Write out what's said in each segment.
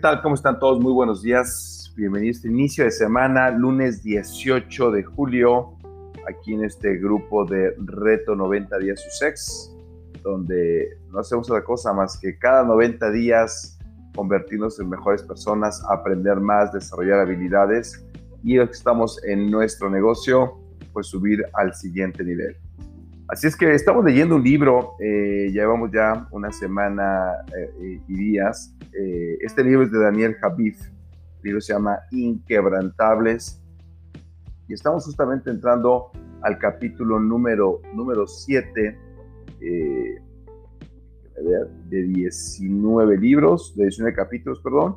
¿Qué tal? ¿Cómo están todos? Muy buenos días. Bienvenidos a este inicio de semana, lunes 18 de julio, aquí en este grupo de Reto 90 Días Sussex, donde no hacemos otra cosa más que cada 90 días convertirnos en mejores personas, aprender más, desarrollar habilidades y estamos en nuestro negocio, pues subir al siguiente nivel. Así es que estamos leyendo un libro, eh, llevamos ya una semana eh, y días. Eh, este libro es de Daniel Javif, el libro se llama Inquebrantables y estamos justamente entrando al capítulo número, número 7 de 19 libros, de 19 capítulos, perdón.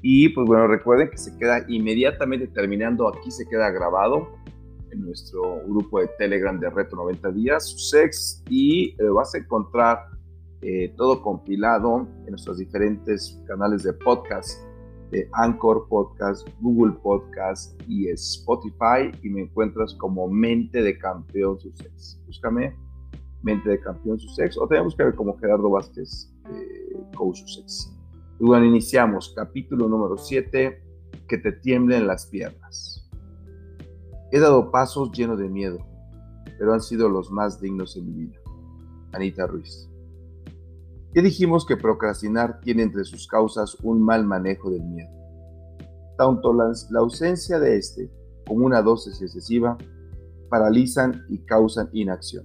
Y pues bueno, recuerden que se queda inmediatamente terminando, aquí se queda grabado en nuestro grupo de Telegram de Reto 90 Días, sex, y eh, vas a encontrar eh, todo compilado en nuestros diferentes canales de podcast, de Anchor Podcast, Google Podcast y Spotify, y me encuentras como Mente de Campeón Sussex. Búscame Mente de Campeón Sussex, o te voy a buscar como Gerardo Vázquez, eh, Coach Sussex. Y bueno, iniciamos capítulo número 7, que te tiemblen las piernas. He dado pasos llenos de miedo, pero han sido los más dignos en mi vida. Anita Ruiz. Ya dijimos que procrastinar tiene entre sus causas un mal manejo del miedo. Tanto la, la ausencia de este como una dosis excesiva paralizan y causan inacción.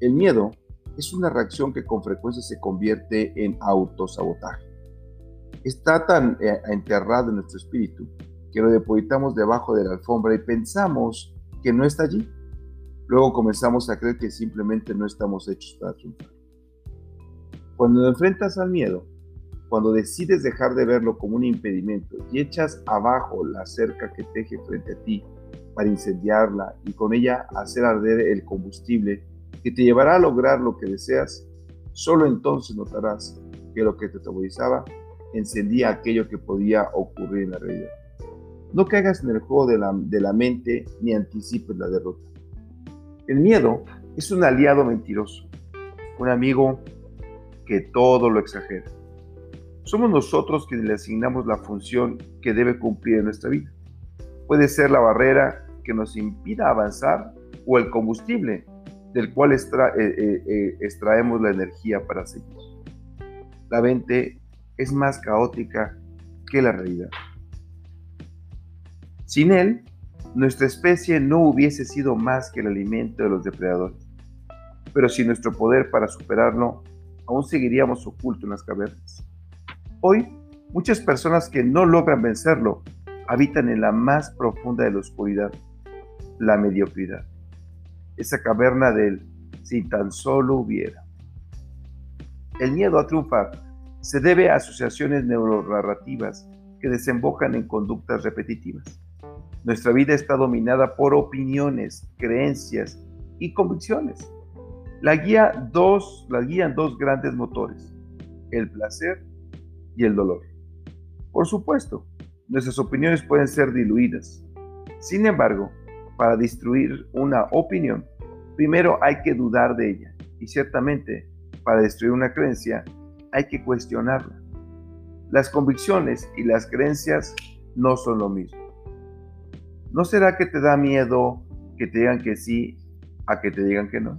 El miedo es una reacción que con frecuencia se convierte en autosabotaje. Está tan eh, enterrado en nuestro espíritu que lo depositamos debajo de la alfombra y pensamos que no está allí. Luego comenzamos a creer que simplemente no estamos hechos para triunfar. Cuando enfrentas al miedo, cuando decides dejar de verlo como un impedimento y echas abajo la cerca que teje frente a ti para incendiarla y con ella hacer arder el combustible que te llevará a lograr lo que deseas, solo entonces notarás que lo que te atemorizaba encendía aquello que podía ocurrir en la realidad. No caigas en el juego de la, de la mente ni anticipes la derrota. El miedo es un aliado mentiroso, un amigo que todo lo exagera. Somos nosotros quienes le asignamos la función que debe cumplir en nuestra vida. Puede ser la barrera que nos impida avanzar o el combustible del cual eh, eh, eh, extraemos la energía para seguir. La mente es más caótica que la realidad. Sin él, nuestra especie no hubiese sido más que el alimento de los depredadores. Pero sin nuestro poder para superarlo, aún seguiríamos ocultos en las cavernas. Hoy, muchas personas que no logran vencerlo habitan en la más profunda de la oscuridad, la mediocridad. Esa caverna del si tan solo hubiera. El miedo a triunfar se debe a asociaciones neurorarrativas que desembocan en conductas repetitivas. Nuestra vida está dominada por opiniones, creencias y convicciones. La, guía dos, la guían dos grandes motores, el placer y el dolor. Por supuesto, nuestras opiniones pueden ser diluidas. Sin embargo, para destruir una opinión, primero hay que dudar de ella. Y ciertamente, para destruir una creencia, hay que cuestionarla. Las convicciones y las creencias no son lo mismo. ¿No será que te da miedo que te digan que sí a que te digan que no?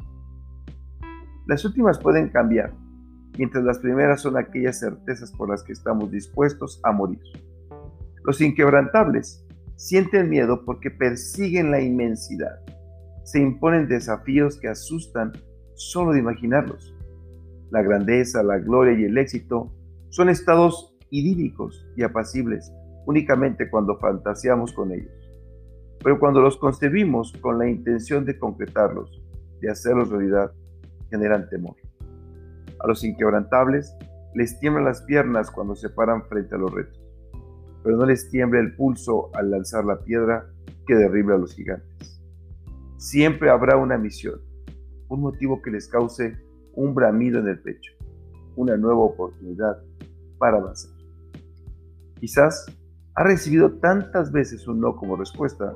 Las últimas pueden cambiar, mientras las primeras son aquellas certezas por las que estamos dispuestos a morir. Los inquebrantables sienten miedo porque persiguen la inmensidad. Se imponen desafíos que asustan solo de imaginarlos. La grandeza, la gloria y el éxito son estados idílicos y apacibles únicamente cuando fantaseamos con ellos. Pero cuando los concebimos con la intención de concretarlos, de hacerlos realidad, generan temor. A los inquebrantables les tiemblan las piernas cuando se paran frente a los retos, pero no les tiembla el pulso al lanzar la piedra que derriba a los gigantes. Siempre habrá una misión, un motivo que les cause un bramido en el pecho, una nueva oportunidad para avanzar. Quizás ha recibido tantas veces un no como respuesta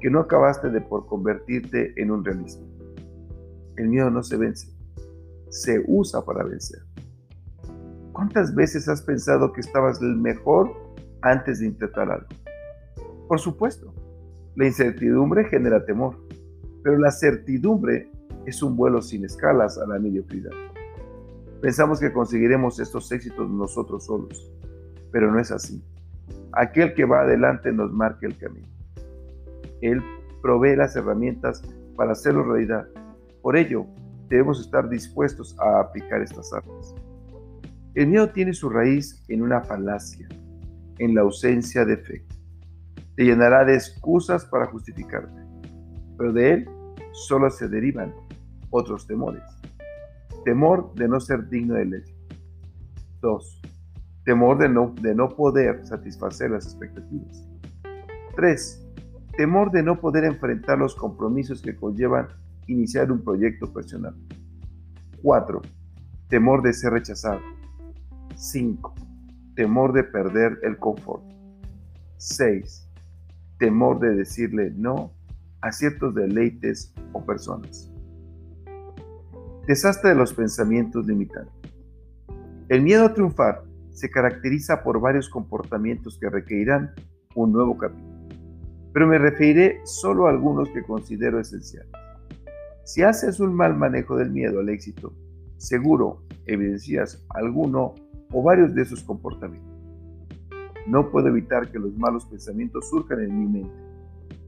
que no acabaste de por convertirte en un realista. El miedo no se vence, se usa para vencer. ¿Cuántas veces has pensado que estabas el mejor antes de intentar algo? Por supuesto, la incertidumbre genera temor, pero la certidumbre es un vuelo sin escalas a la mediocridad. Pensamos que conseguiremos estos éxitos nosotros solos, pero no es así. Aquel que va adelante nos marca el camino. Él provee las herramientas para hacerlo realidad. Por ello, debemos estar dispuestos a aplicar estas armas. El miedo tiene su raíz en una falacia, en la ausencia de fe. Te llenará de excusas para justificarte, pero de él solo se derivan otros temores. Temor de no ser digno de éxito. 2. Temor de no, de no poder satisfacer las expectativas. 3. Temor de no poder enfrentar los compromisos que conllevan iniciar un proyecto personal. 4. Temor de ser rechazado. 5. Temor de perder el confort. 6. Temor de decirle no a ciertos deleites o personas. Desastre de los pensamientos limitantes. El miedo a triunfar se caracteriza por varios comportamientos que requerirán un nuevo capítulo, pero me referiré solo a algunos que considero esenciales. Si haces un mal manejo del miedo al éxito, seguro evidencias alguno o varios de esos comportamientos. No puedo evitar que los malos pensamientos surjan en mi mente,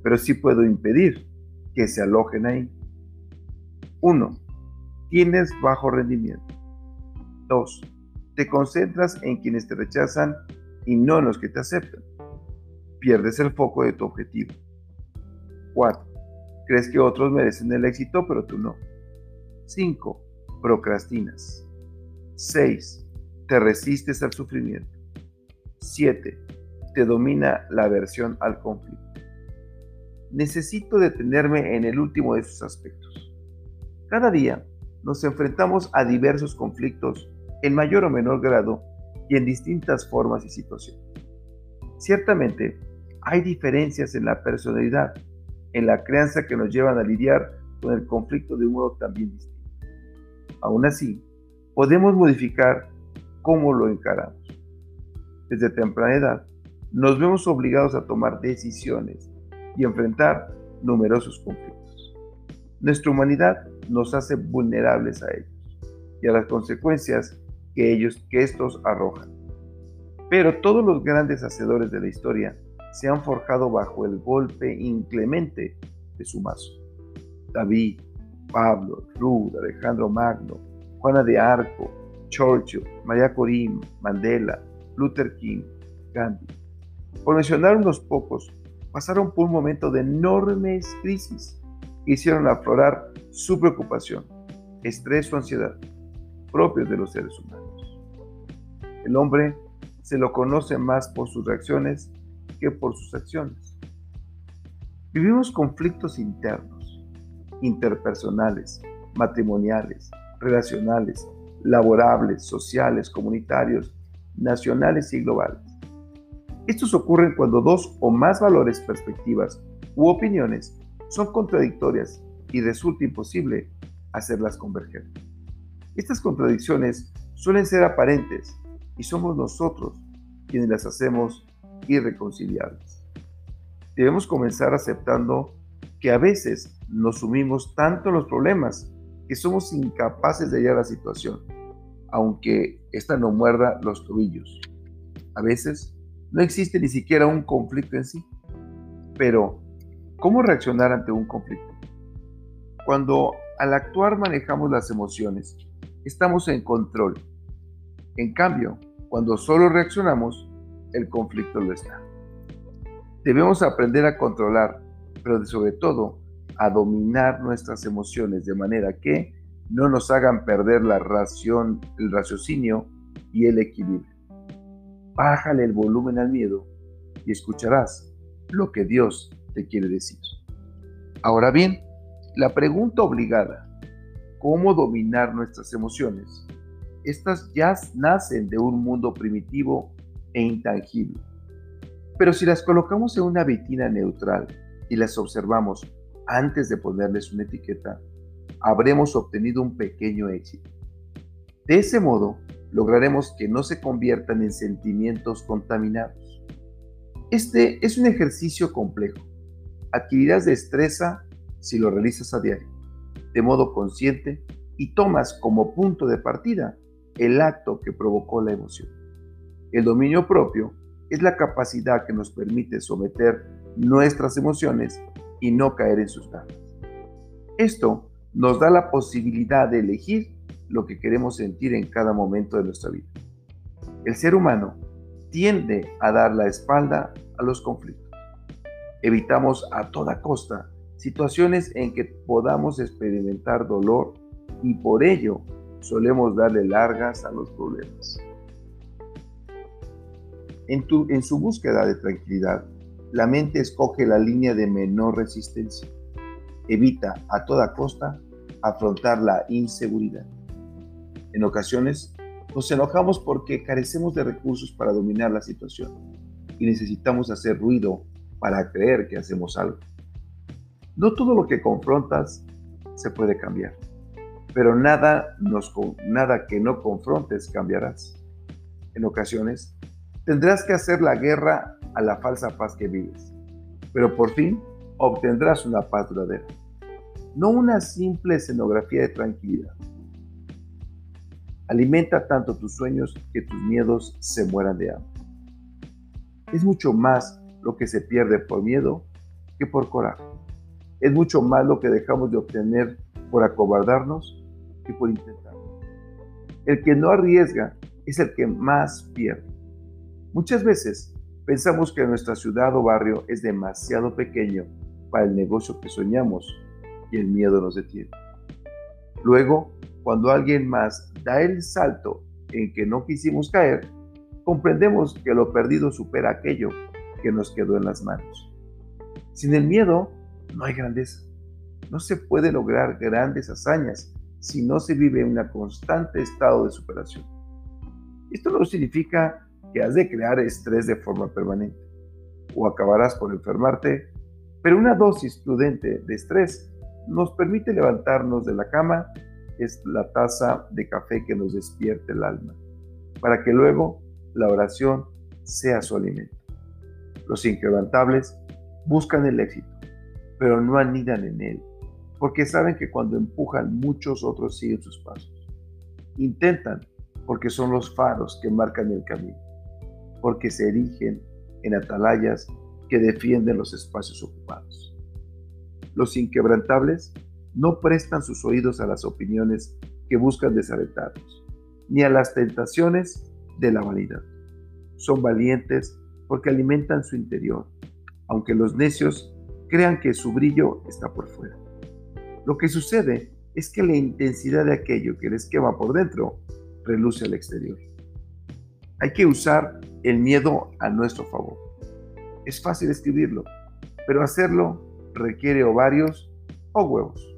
pero sí puedo impedir que se alojen ahí. 1 tienes bajo rendimiento. 2. Te concentras en quienes te rechazan y no en los que te aceptan. Pierdes el foco de tu objetivo. 4. Crees que otros merecen el éxito, pero tú no. 5. Procrastinas. 6. Te resistes al sufrimiento. 7. Te domina la aversión al conflicto. Necesito detenerme en el último de esos aspectos. Cada día nos enfrentamos a diversos conflictos en mayor o menor grado y en distintas formas y situaciones. Ciertamente, hay diferencias en la personalidad, en la crianza que nos llevan a lidiar con el conflicto de un modo también distinto. Aún así, podemos modificar cómo lo encaramos. Desde temprana edad, nos vemos obligados a tomar decisiones y enfrentar numerosos conflictos. Nuestra humanidad nos hace vulnerables a ellos y a las consecuencias que ellos que estos arrojan. Pero todos los grandes hacedores de la historia se han forjado bajo el golpe inclemente de su mazo. David, Pablo, Ruth, Alejandro Magno, Juana de Arco, Churchill, María Corim, Mandela, Luther King, Gandhi. Por mencionar unos pocos, pasaron por un momento de enormes crisis que hicieron aflorar su preocupación, estrés o ansiedad, propios de los seres humanos. El hombre se lo conoce más por sus reacciones que por sus acciones. Vivimos conflictos internos, interpersonales, matrimoniales, relacionales, laborables, sociales, comunitarios, nacionales y globales. Estos ocurren cuando dos o más valores, perspectivas u opiniones son contradictorias y resulta imposible hacerlas converger. Estas contradicciones suelen ser aparentes y somos nosotros quienes las hacemos irreconciliables. Debemos comenzar aceptando que a veces nos sumimos tanto en los problemas que somos incapaces de hallar la situación, aunque ésta no muerda los tobillos. A veces no existe ni siquiera un conflicto en sí, pero ¿cómo reaccionar ante un conflicto? Cuando al actuar manejamos las emociones, estamos en control. En cambio, cuando solo reaccionamos, el conflicto lo está. Debemos aprender a controlar, pero sobre todo a dominar nuestras emociones de manera que no nos hagan perder la ración, el raciocinio y el equilibrio. Bájale el volumen al miedo y escucharás lo que Dios te quiere decir. Ahora bien, la pregunta obligada, ¿cómo dominar nuestras emociones? Estas ya nacen de un mundo primitivo e intangible. Pero si las colocamos en una vitina neutral y las observamos antes de ponerles una etiqueta, habremos obtenido un pequeño éxito. De ese modo, lograremos que no se conviertan en sentimientos contaminados. Este es un ejercicio complejo. Adquirirás destreza si lo realizas a diario, de modo consciente, y tomas como punto de partida el acto que provocó la emoción. El dominio propio es la capacidad que nos permite someter nuestras emociones y no caer en sus garras. Esto nos da la posibilidad de elegir lo que queremos sentir en cada momento de nuestra vida. El ser humano tiende a dar la espalda a los conflictos. Evitamos a toda costa situaciones en que podamos experimentar dolor y por ello solemos darle largas a los problemas. En, en su búsqueda de tranquilidad, la mente escoge la línea de menor resistencia. Evita a toda costa afrontar la inseguridad. En ocasiones, nos enojamos porque carecemos de recursos para dominar la situación y necesitamos hacer ruido para creer que hacemos algo. No todo lo que confrontas se puede cambiar, pero nada, nos, nada que no confrontes cambiarás. En ocasiones, tendrás que hacer la guerra a la falsa paz que vives, pero por fin obtendrás una paz duradera, no una simple escenografía de tranquilidad. Alimenta tanto tus sueños que tus miedos se mueran de hambre. Es mucho más lo que se pierde por miedo que por coraje. Es mucho más lo que dejamos de obtener por acobardarnos que por intentarlo. El que no arriesga es el que más pierde. Muchas veces pensamos que nuestra ciudad o barrio es demasiado pequeño para el negocio que soñamos y el miedo nos detiene. Luego, cuando alguien más da el salto en que no quisimos caer, comprendemos que lo perdido supera aquello que nos quedó en las manos. Sin el miedo no hay grandeza. No se puede lograr grandes hazañas si no se vive en un constante estado de superación. Esto no significa que has de crear estrés de forma permanente o acabarás por enfermarte, pero una dosis prudente de estrés nos permite levantarnos de la cama es la taza de café que nos despierte el alma, para que luego la oración sea su alimento. Los inquebrantables buscan el éxito, pero no anidan en él, porque saben que cuando empujan muchos otros siguen sus pasos. Intentan porque son los faros que marcan el camino, porque se erigen en atalayas que defienden los espacios ocupados. Los inquebrantables no prestan sus oídos a las opiniones que buscan desalentarlos, ni a las tentaciones de la vanidad. Son valientes porque alimentan su interior, aunque los necios crean que su brillo está por fuera. Lo que sucede es que la intensidad de aquello que les quema por dentro reluce al exterior. Hay que usar el miedo a nuestro favor. Es fácil escribirlo, pero hacerlo requiere ovarios o huevos.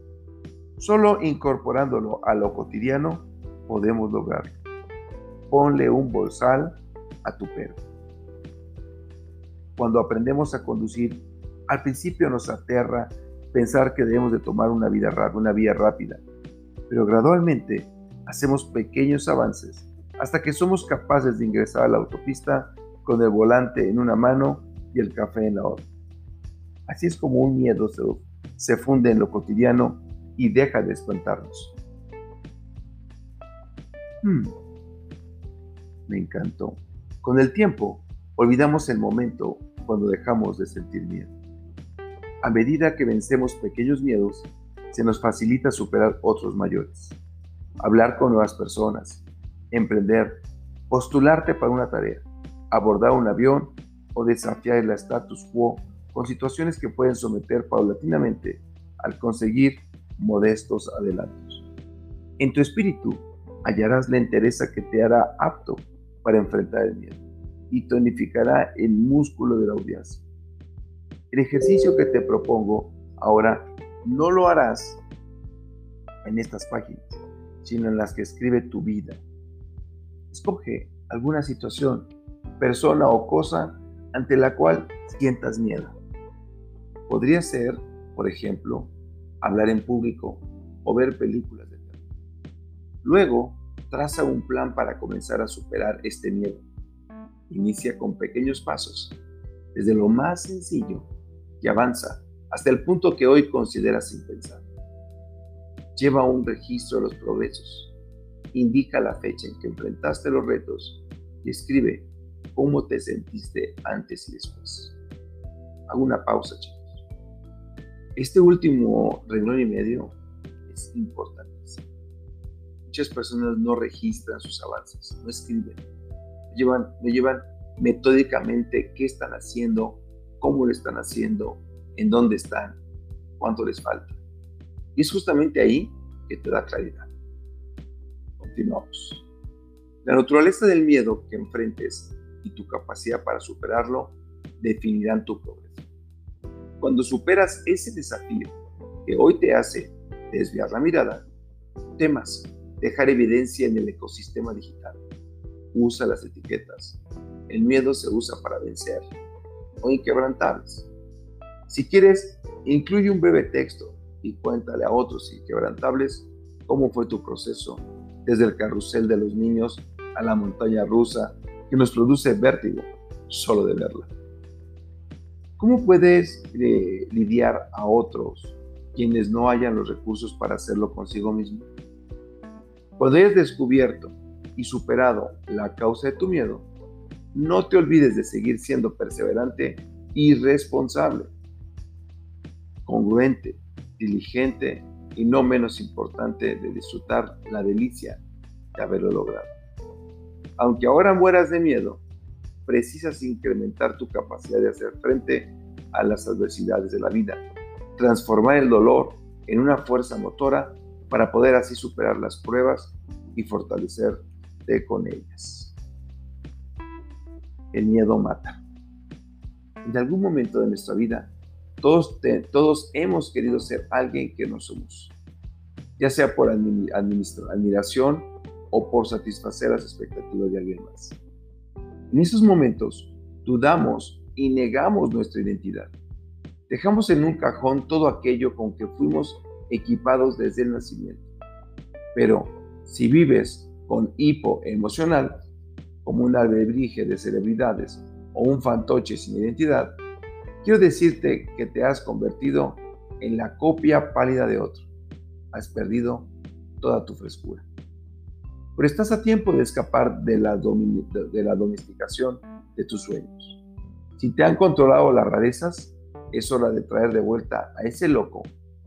Solo incorporándolo a lo cotidiano podemos lograrlo. Ponle un bolsal a tu perro. Cuando aprendemos a conducir, al principio nos aterra pensar que debemos de tomar una, vida, una vía rápida, pero gradualmente hacemos pequeños avances hasta que somos capaces de ingresar a la autopista con el volante en una mano y el café en la otra. Así es como un miedo se, se funde en lo cotidiano y deja de espantarnos. Hmm. Me encantó. Con el tiempo, olvidamos el momento cuando dejamos de sentir miedo. A medida que vencemos pequeños miedos, se nos facilita superar otros mayores. Hablar con nuevas personas, emprender, postularte para una tarea, abordar un avión o desafiar el status quo con situaciones que pueden someter paulatinamente al conseguir modestos adelantos. En tu espíritu hallarás la entereza que te hará apto para enfrentar el miedo y tonificará el músculo de la audacia. El ejercicio que te propongo ahora no lo harás en estas páginas, sino en las que escribe tu vida. Escoge alguna situación, persona o cosa ante la cual sientas miedo. Podría ser, por ejemplo, hablar en público o ver películas de terror. Luego, Traza un plan para comenzar a superar este miedo. Inicia con pequeños pasos, desde lo más sencillo y avanza hasta el punto que hoy consideras sin pensar. Lleva un registro de los progresos. Indica la fecha en que enfrentaste los retos y escribe cómo te sentiste antes y después. Hago una pausa, chicos. Este último renglón y medio es importante. Muchas personas no registran sus avances, no escriben, no llevan, no llevan metódicamente qué están haciendo, cómo lo están haciendo, en dónde están, cuánto les falta. Y es justamente ahí que te da claridad. Continuamos. La naturaleza del miedo que enfrentes y tu capacidad para superarlo definirán tu progreso. Cuando superas ese desafío que hoy te hace desviar la mirada, temas dejar evidencia en el ecosistema digital. Usa las etiquetas. El miedo se usa para vencer o inquebrantables. Si quieres, incluye un breve texto y cuéntale a otros inquebrantables cómo fue tu proceso desde el carrusel de los niños a la montaña rusa que nos produce vértigo solo de verla. ¿Cómo puedes eh, lidiar a otros quienes no hayan los recursos para hacerlo consigo mismo? Cuando hayas descubierto y superado la causa de tu miedo, no te olvides de seguir siendo perseverante y responsable, congruente, diligente y no menos importante de disfrutar la delicia de haberlo logrado. Aunque ahora mueras de miedo, precisas incrementar tu capacidad de hacer frente a las adversidades de la vida, transformar el dolor en una fuerza motora para poder así superar las pruebas y fortalecerte con ellas. El miedo mata. En algún momento de nuestra vida todos, todos hemos querido ser alguien que no somos, ya sea por admiración o por satisfacer las expectativas de alguien más. En esos momentos dudamos y negamos nuestra identidad. Dejamos en un cajón todo aquello con que fuimos equipados desde el nacimiento. Pero si vives con hipo emocional, como un alebrije de celebridades o un fantoche sin identidad, quiero decirte que te has convertido en la copia pálida de otro. Has perdido toda tu frescura. Pero estás a tiempo de escapar de la, de la domesticación de tus sueños. Si te han controlado las rarezas, es hora de traer de vuelta a ese loco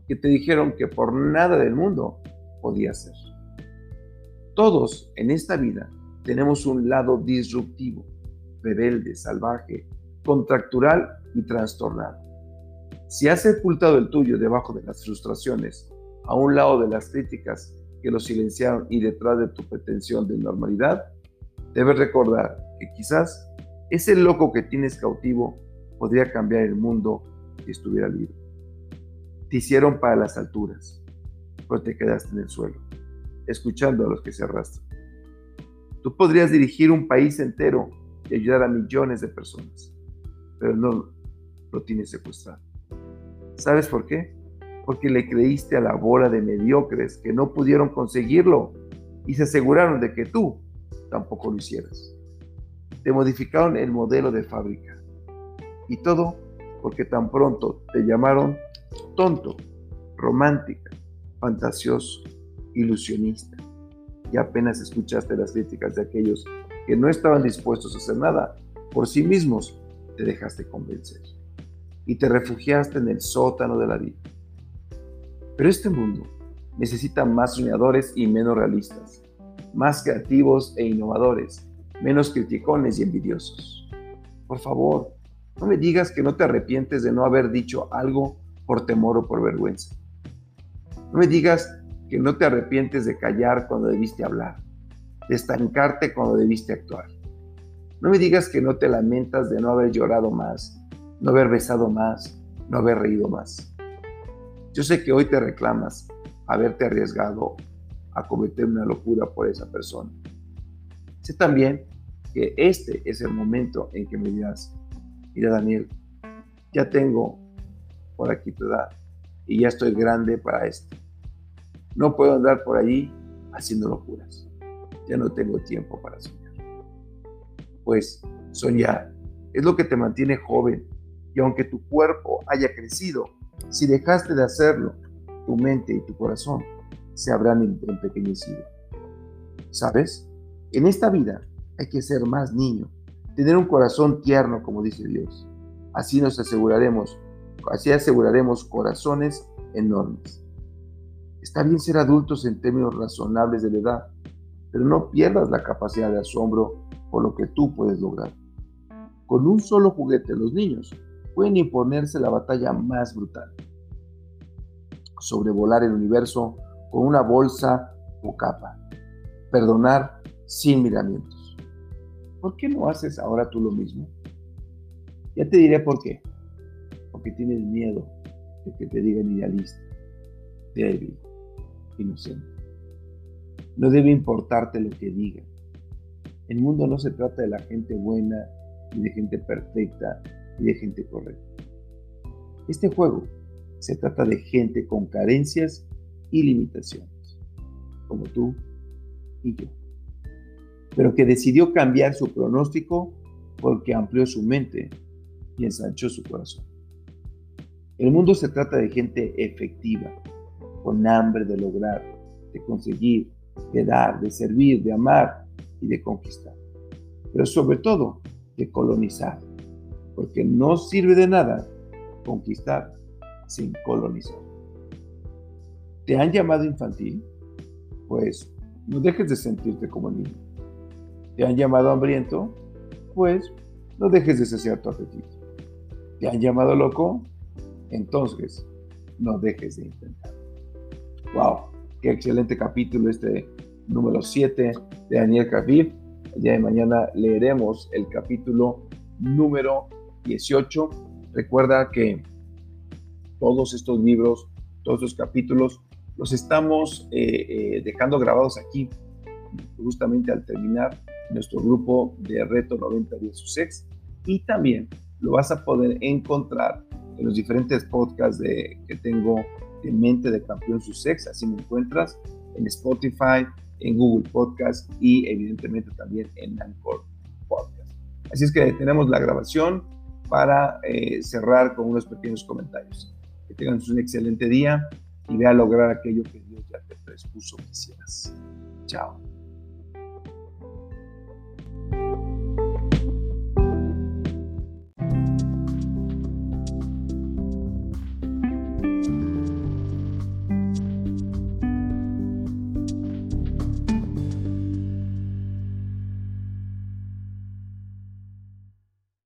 que te dijeron que por nada del mundo podía ser. Todos en esta vida tenemos un lado disruptivo, rebelde, salvaje, contractural y trastornado. Si has sepultado el tuyo debajo de las frustraciones, a un lado de las críticas que lo silenciaron y detrás de tu pretensión de normalidad, debes recordar que quizás ese loco que tienes cautivo podría cambiar el mundo si estuviera libre. Te hicieron para las alturas, pero te quedaste en el suelo, escuchando a los que se arrastran. Tú podrías dirigir un país entero y ayudar a millones de personas, pero no lo tienes secuestrado. ¿Sabes por qué? Porque le creíste a la bola de mediocres que no pudieron conseguirlo y se aseguraron de que tú tampoco lo hicieras. Te modificaron el modelo de fábrica. Y todo porque tan pronto te llamaron tonto, romántica, fantasioso, ilusionista. Y apenas escuchaste las críticas de aquellos que no estaban dispuestos a hacer nada por sí mismos, te dejaste convencer y te refugiaste en el sótano de la vida. Pero este mundo necesita más soñadores y menos realistas, más creativos e innovadores, menos criticones y envidiosos. Por favor, no me digas que no te arrepientes de no haber dicho algo por temor o por vergüenza. No me digas que no te arrepientes de callar cuando debiste hablar, de estancarte cuando debiste actuar. No me digas que no te lamentas de no haber llorado más, no haber besado más, no haber reído más. Yo sé que hoy te reclamas haberte arriesgado a cometer una locura por esa persona. Sé también que este es el momento en que me dirás, mira Daniel, ya tengo por aquí tu edad y ya estoy grande para esto. No puedo andar por ahí haciendo locuras. ya no tengo tiempo para soñar. Pues soñar es lo que te mantiene joven y aunque tu cuerpo haya crecido, si dejaste de hacerlo, tu mente y tu corazón se habrán empequeñecido. ¿Sabes? En esta vida hay que ser más niño, tener un corazón tierno, como dice Dios. Así nos aseguraremos, así aseguraremos corazones enormes. Está bien ser adultos en términos razonables de la edad, pero no pierdas la capacidad de asombro por lo que tú puedes lograr. Con un solo juguete los niños pueden imponerse la batalla más brutal. Sobrevolar el universo con una bolsa o capa. Perdonar sin miramientos. ¿Por qué no haces ahora tú lo mismo? Ya te diré por qué. Porque tienes miedo de que te digan idealista, débil, inocente. No debe importarte lo que digan. El mundo no se trata de la gente buena, ni de gente perfecta, ni de gente correcta. Este juego se trata de gente con carencias y limitaciones, como tú y yo, pero que decidió cambiar su pronóstico porque amplió su mente y ensanchó su corazón. El mundo se trata de gente efectiva, con hambre de lograr, de conseguir, de dar, de servir, de amar y de conquistar. Pero sobre todo, de colonizar, porque no sirve de nada conquistar sin colonizar. ¿Te han llamado infantil? Pues no dejes de sentirte como niño. ¿Te han llamado hambriento? Pues no dejes de saciar tu apetito. ¿Te han llamado loco? Entonces, no dejes de intentar. ¡Wow! Qué excelente capítulo este número 7 de Daniel Kafif. El día de mañana leeremos el capítulo número 18. Recuerda que todos estos libros, todos estos capítulos, los estamos eh, eh, dejando grabados aquí, justamente al terminar nuestro grupo de Reto 90 días Sussex. Y también lo vas a poder encontrar en los diferentes podcasts de, que tengo Mente de Campeón Sussex. Así me encuentras en Spotify, en Google Podcast y evidentemente también en Anchor Podcast. Así es que tenemos la grabación para eh, cerrar con unos pequeños comentarios. Que tengan un excelente día y vea lograr aquello que Dios ya te prespuso que hicieras. Chao.